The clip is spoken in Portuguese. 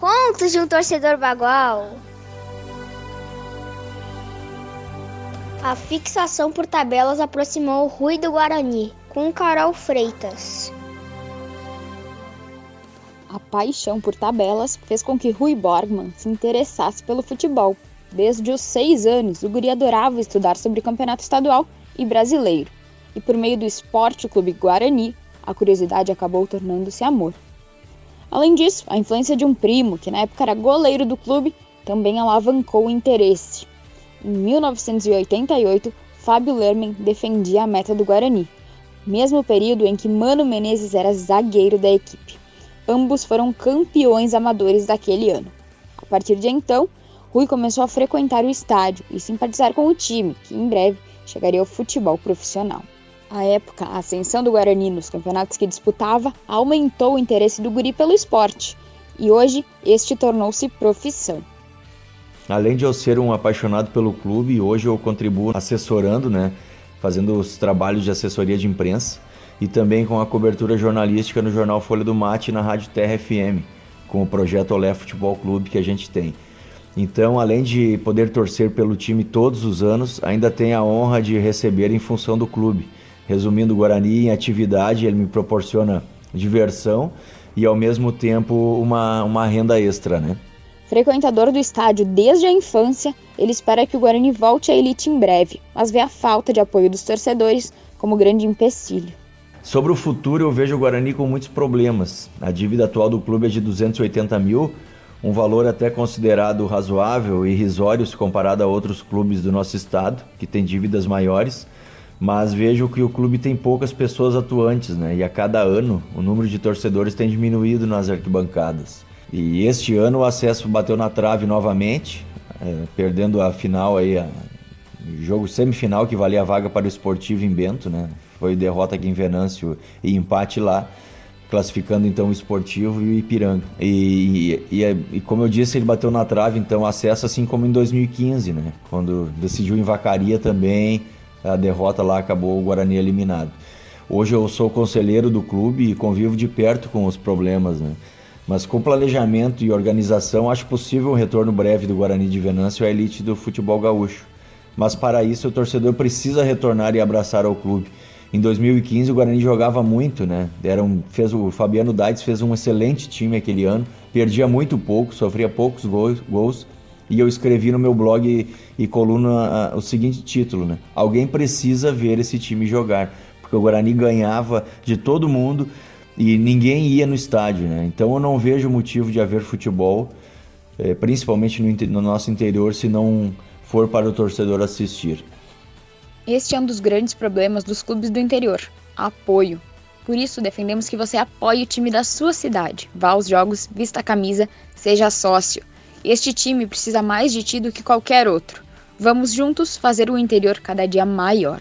Contos de um torcedor bagual. A fixação por tabelas aproximou o Rui do Guarani com Carol Freitas. A paixão por tabelas fez com que Rui Borgman se interessasse pelo futebol. Desde os seis anos, o guri adorava estudar sobre campeonato estadual e brasileiro. E por meio do Esporte Clube Guarani, a curiosidade acabou tornando-se amor. Além disso, a influência de um primo, que na época era goleiro do clube, também alavancou o interesse. Em 1988, Fábio Lerman defendia a meta do Guarani, mesmo período em que Mano Menezes era zagueiro da equipe. Ambos foram campeões amadores daquele ano. A partir de então, Rui começou a frequentar o estádio e simpatizar com o time, que em breve chegaria ao futebol profissional. À época, a ascensão do Guarani nos campeonatos que disputava aumentou o interesse do guri pelo esporte, e hoje este tornou-se profissão. Além de eu ser um apaixonado pelo clube, hoje eu contribuo assessorando, né, fazendo os trabalhos de assessoria de imprensa e também com a cobertura jornalística no jornal Folha do Mate e na Rádio Terra FM, com o projeto Olé Futebol Clube que a gente tem. Então, além de poder torcer pelo time todos os anos, ainda tenho a honra de receber em função do clube. Resumindo, o Guarani em atividade, ele me proporciona diversão e ao mesmo tempo uma, uma renda extra, né? Frequentador do estádio desde a infância, ele espera que o Guarani volte à elite em breve, mas vê a falta de apoio dos torcedores como grande empecilho. Sobre o futuro, eu vejo o Guarani com muitos problemas. A dívida atual do clube é de 280 mil, um valor até considerado razoável e irrisório se comparado a outros clubes do nosso estado, que têm dívidas maiores mas vejo que o clube tem poucas pessoas atuantes, né? E a cada ano o número de torcedores tem diminuído nas arquibancadas. E este ano o acesso bateu na trave novamente, é, perdendo a final aí, a, jogo semifinal que valia a vaga para o Esportivo em Bento, né? Foi derrota aqui em Venâncio e empate lá, classificando então o Esportivo e o Ipiranga. E, e, e, e, como eu disse, ele bateu na trave, então acesso assim como em 2015, né? Quando decidiu em Vacaria também a derrota lá acabou o Guarani eliminado. Hoje eu sou conselheiro do clube e convivo de perto com os problemas, né? Mas com planejamento e organização, acho possível um retorno breve do Guarani de Venâncio à elite do futebol gaúcho. Mas para isso, o torcedor precisa retornar e abraçar ao clube. Em 2015, o Guarani jogava muito, né? Era um, fez, o Fabiano Daites fez um excelente time aquele ano, perdia muito pouco, sofria poucos gols, gols e eu escrevi no meu blog e, e coluna o seguinte título, né? Alguém precisa ver esse time jogar, porque o Guarani ganhava de todo mundo e ninguém ia no estádio, né? Então eu não vejo motivo de haver futebol, é, principalmente no, no nosso interior, se não for para o torcedor assistir. Este é um dos grandes problemas dos clubes do interior: apoio. Por isso, defendemos que você apoie o time da sua cidade. Vá aos jogos, vista a camisa, seja sócio. Este time precisa mais de ti do que qualquer outro. Vamos juntos fazer o interior cada dia maior.